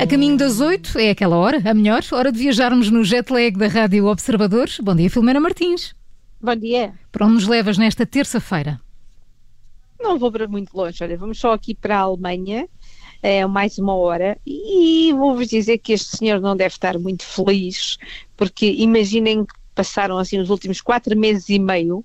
A caminho das oito é aquela hora, a melhor, hora de viajarmos no jet lag da Rádio Observadores. Bom dia, Filomena Martins. Bom dia. Para onde nos levas nesta terça-feira? Não vou para muito longe, olha, vamos só aqui para a Alemanha, é mais uma hora, e vou-vos dizer que este senhor não deve estar muito feliz, porque imaginem que passaram assim os últimos quatro meses e meio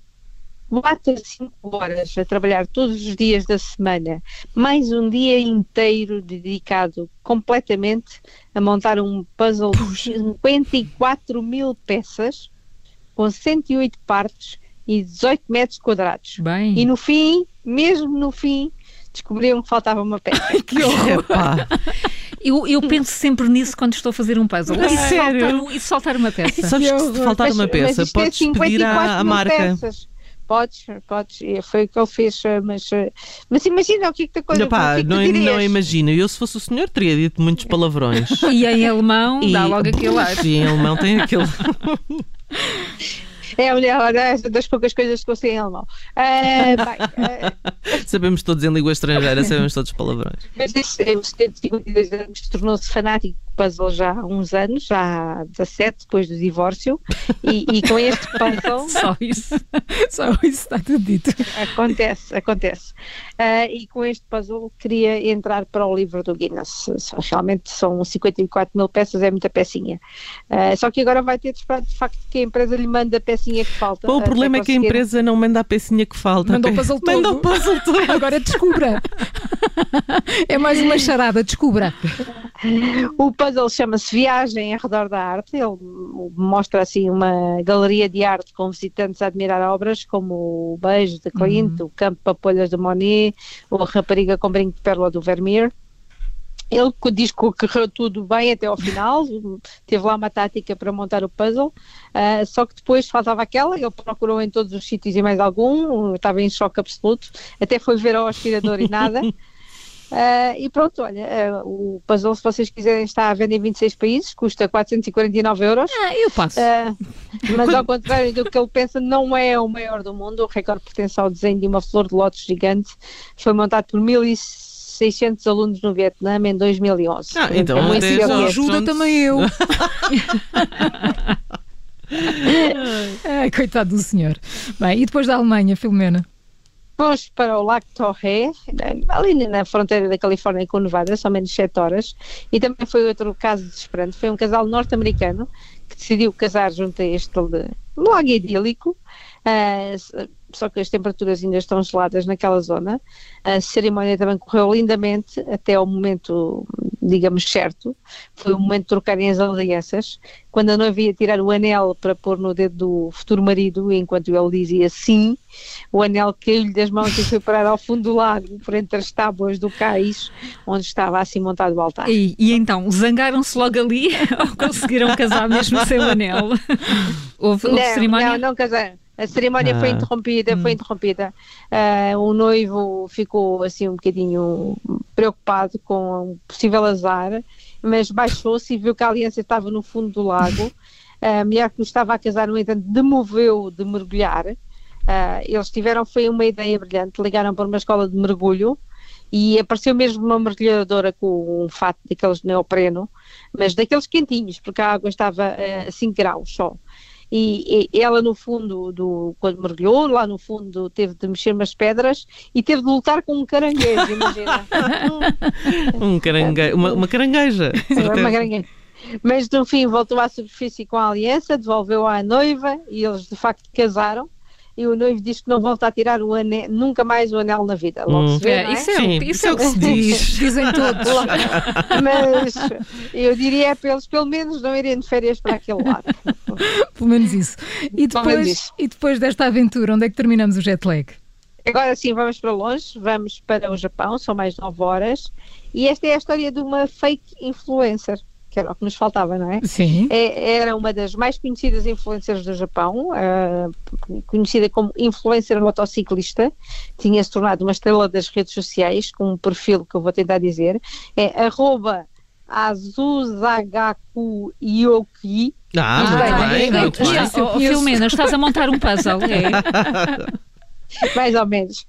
4 a 5 horas a trabalhar todos os dias da semana, mais um dia inteiro dedicado completamente a montar um puzzle de 54 mil peças, com 108 partes e 18 metros quadrados. Bem. E no fim, mesmo no fim, descobriram que faltava uma peça. que horror! Eu, eu, penso sempre nisso quando estou a fazer um puzzle. E sério? E saltar uma peça. Sabes que se faltar uma peça, mas é podes pedir à, à marca. Peças. Podes, podes, foi o que ele fez, mas, mas imagina o que é que te coisa. Pá, que é que não, não imagino. Eu, se fosse o senhor, teria dito muitos palavrões. E em alemão e, dá logo aquele ar. E em alemão tem aquele. É a mulher das poucas coisas que eu sei em alemão. Uh, bem, uh... Sabemos todos em língua estrangeira, sabemos todos palavrões. Mas este, este tornou-se fanático puzzle já há uns anos, já há 17 depois do divórcio, e, e com este puzzle. Só isso, só isso está tudo dito. Acontece, acontece. Uh, e com este puzzle queria entrar para o livro do Guinness. Realmente são 54 mil peças, é muita pecinha. Uh, só que agora vai ter de esperar de facto que a empresa lhe manda a pecinha que falta. Bom, o problema é que a empresa não manda a pecinha que falta. Manda o puzzle todo. Manda o puzzle todo. agora descubra. é mais uma charada, descubra. O puzzle chama-se Viagem ao Redor da Arte. Ele mostra assim uma galeria de arte com visitantes a admirar obras como o Beijo de Clint, uhum. o Campo Papolhas de Monet, ou a Rapariga com Brinco de Pérola do Vermeer. Ele diz que correu tudo bem até ao final, teve lá uma tática para montar o puzzle, uh, só que depois faltava aquela, ele procurou em todos os sítios e mais algum, estava em choque absoluto, até foi ver ao aspirador e nada. Uh, e pronto, olha, uh, o puzzle, se vocês quiserem, está à venda em 26 países, custa 449 euros. Ah, eu passo. Uh, mas ao contrário do que ele pensa, não é o maior do mundo. O recorde pertence ao desenho de uma flor de lótus gigante. Foi montado por 1.600 alunos no Vietnã em 2011. Ah, então, é então ajuda também eu. Ai, coitado do senhor. Bem, e depois da Alemanha, Filomena? Fomos para o Lago Torré, ali na fronteira da Califórnia com Nevada, são menos 7 horas, e também foi outro caso desesperante. Foi um casal norte-americano que decidiu casar junto a este lago idílico, uh, só que as temperaturas ainda estão geladas naquela zona. A cerimónia também correu lindamente até ao momento, digamos, certo. Foi o momento de trocarem as alianças. Quando a noiva ia tirar o anel para pôr no dedo do futuro marido, enquanto ele dizia sim, o anel caiu-lhe das mãos e foi parar ao fundo do lago, por entre as tábuas do cais, onde estava assim montado o altar. E, e então, zangaram-se logo ali ou conseguiram casar mesmo sem o anel? Houve, houve não, cerimónia? Não, não casaram. A cerimónia ah. foi interrompida, hum. foi interrompida. Uh, o noivo ficou assim um bocadinho preocupado com um possível azar, mas baixou-se e viu que a aliança estava no fundo do lago. A mulher que estava a casar, no entanto, demoveu de mergulhar. Uh, eles tiveram, foi uma ideia brilhante, ligaram para uma escola de mergulho e apareceu mesmo uma mergulhadora com um fato daqueles neopreno, mas daqueles quentinhos, porque a água estava a 5 graus só e, e, ela no fundo, do, quando mergulhou, lá no fundo teve de mexer umas pedras e teve de lutar com um caranguejo, imagina. um caranguejo, uma, uma carangueja. Uma carangueja. Mas no fim voltou à superfície com a aliança, devolveu à noiva e eles de facto casaram e o noivo diz que não volta a tirar o anel, nunca mais o anel na vida. Logo hum. se vê, é, é? Isso, é, Sim, isso é o que se diz. Dizem todos. Mas eu diria para eles pelo menos não irem de férias para aquele lado. pelo menos isso. E depois, e depois desta aventura, onde é que terminamos o jet lag? Agora sim, vamos para longe, vamos para o Japão, são mais 9 horas, e esta é a história de uma fake influencer que era o que nos faltava, não é? Sim. É, era uma das mais conhecidas influencers do Japão, uh, conhecida como influencer motociclista, tinha se tornado uma estrela das redes sociais, com um perfil que eu vou tentar dizer, é arroba Azuzagaku Yoki. Ah, muito bem, muito bem. Filomena, estás a montar um puzzle, é? mais ou menos.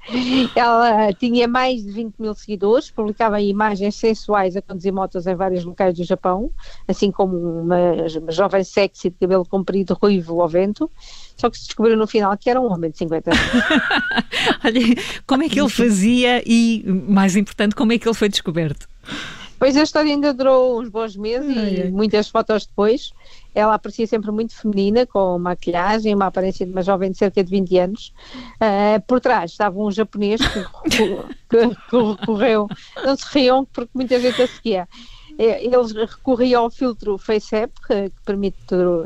Ela tinha mais de 20 mil seguidores, publicava imagens sensuais a conduzir motos em vários locais do Japão, assim como uma, jovem sexy de cabelo comprido, ruivo ao vento. Só que se descobriu no final que era um homem de 50 anos. Olha, como é que ele fazia e, mais importante, como é que ele foi descoberto? Pois a história ainda durou uns bons meses e muitas fotos depois. Ela aparecia sempre muito feminina, com maquilhagem, uma aparência de uma jovem de cerca de 20 anos. Uh, por trás estava um japonês que, que, que recorreu, não se riam porque muita gente a seguia. Eles recorriam ao filtro FaceApp, que, permite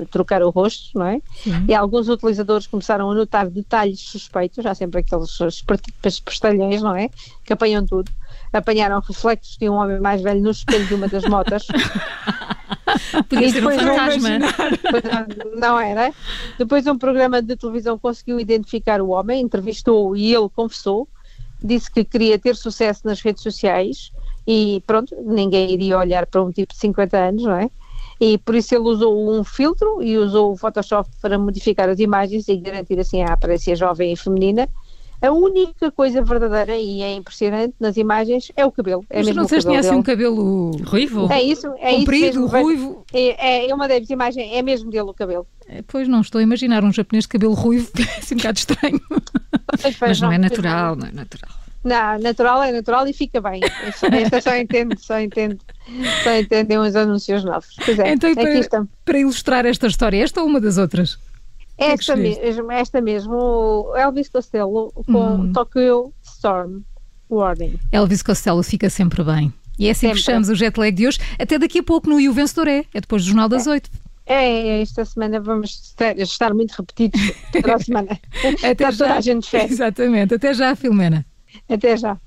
trocar o rosto, não é? Sim. E alguns utilizadores começaram a notar detalhes suspeitos, já sempre aqueles pestalhões, não é? Que apanham tudo. Apanharam reflexos de um homem mais velho no espelho de uma das motas. Podia ser um fantasma. Não era. Depois um programa de televisão conseguiu identificar o homem, entrevistou e ele confessou, disse que queria ter sucesso nas redes sociais e pronto, ninguém iria olhar para um tipo de 50 anos, não é? E por isso ele usou um filtro e usou o Photoshop para modificar as imagens e garantir assim a aparência jovem e feminina a única coisa verdadeira e é impressionante nas imagens é o cabelo. É Mas não se tinha assim um cabelo ruivo? É isso, é Comprido, isso ruivo. É, é uma das imagens, é mesmo dele o cabelo. É, pois não estou a imaginar um japonês de cabelo ruivo, é assim um bocado estranho. Mas não, não é natural, não é natural. Não, natural é natural e fica bem. Esta só entende, só entende, só entendem uns anúncios novos. Pois é, então, para, para ilustrar esta história, esta ou uma das outras? É esta, mesmo, esta mesmo, Elvis Costello com hum. Tokyo Storm Warning. Elvis Costello fica sempre bem. E é assim sempre. que fechamos o jet lag de hoje. Até daqui a pouco no E o Vencedor é. É depois do Jornal das Oito. É, é, esta semana vamos estar muito repetidos para a semana. Até já. a gente Exatamente. Até já, Filomena. Até já.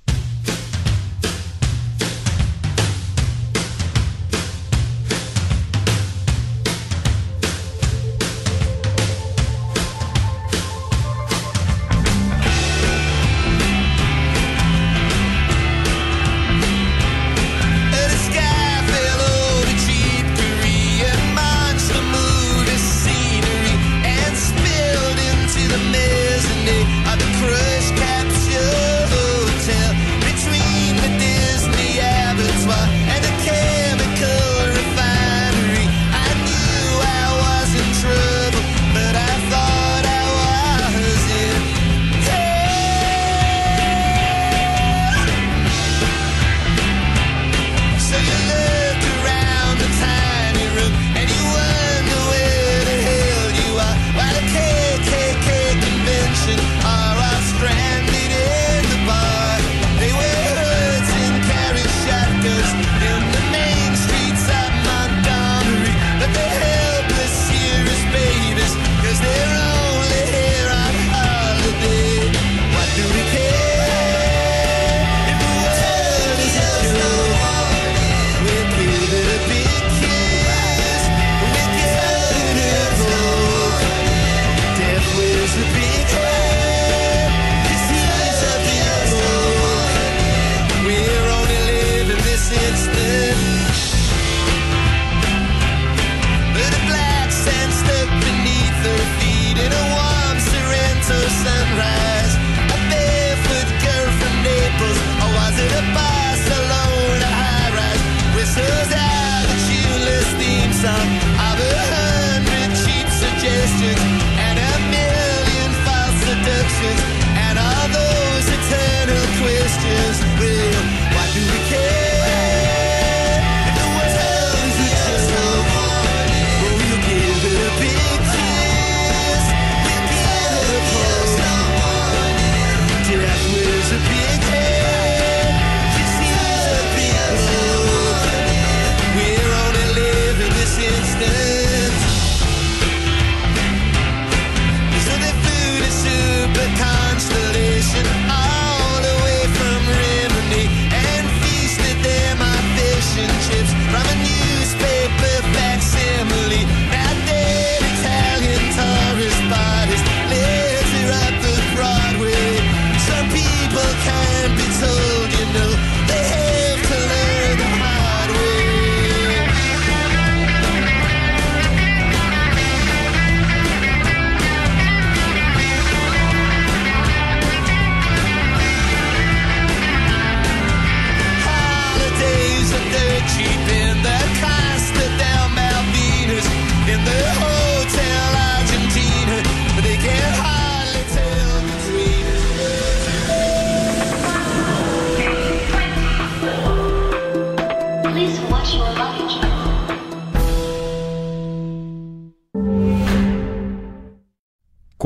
big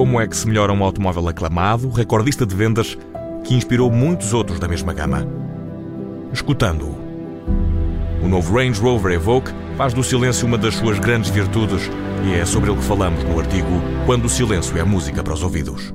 como é que se melhora um automóvel aclamado, recordista de vendas, que inspirou muitos outros da mesma gama. Escutando-o. O novo Range Rover Evoque faz do silêncio uma das suas grandes virtudes e é sobre ele que falamos no artigo Quando o silêncio é música para os ouvidos.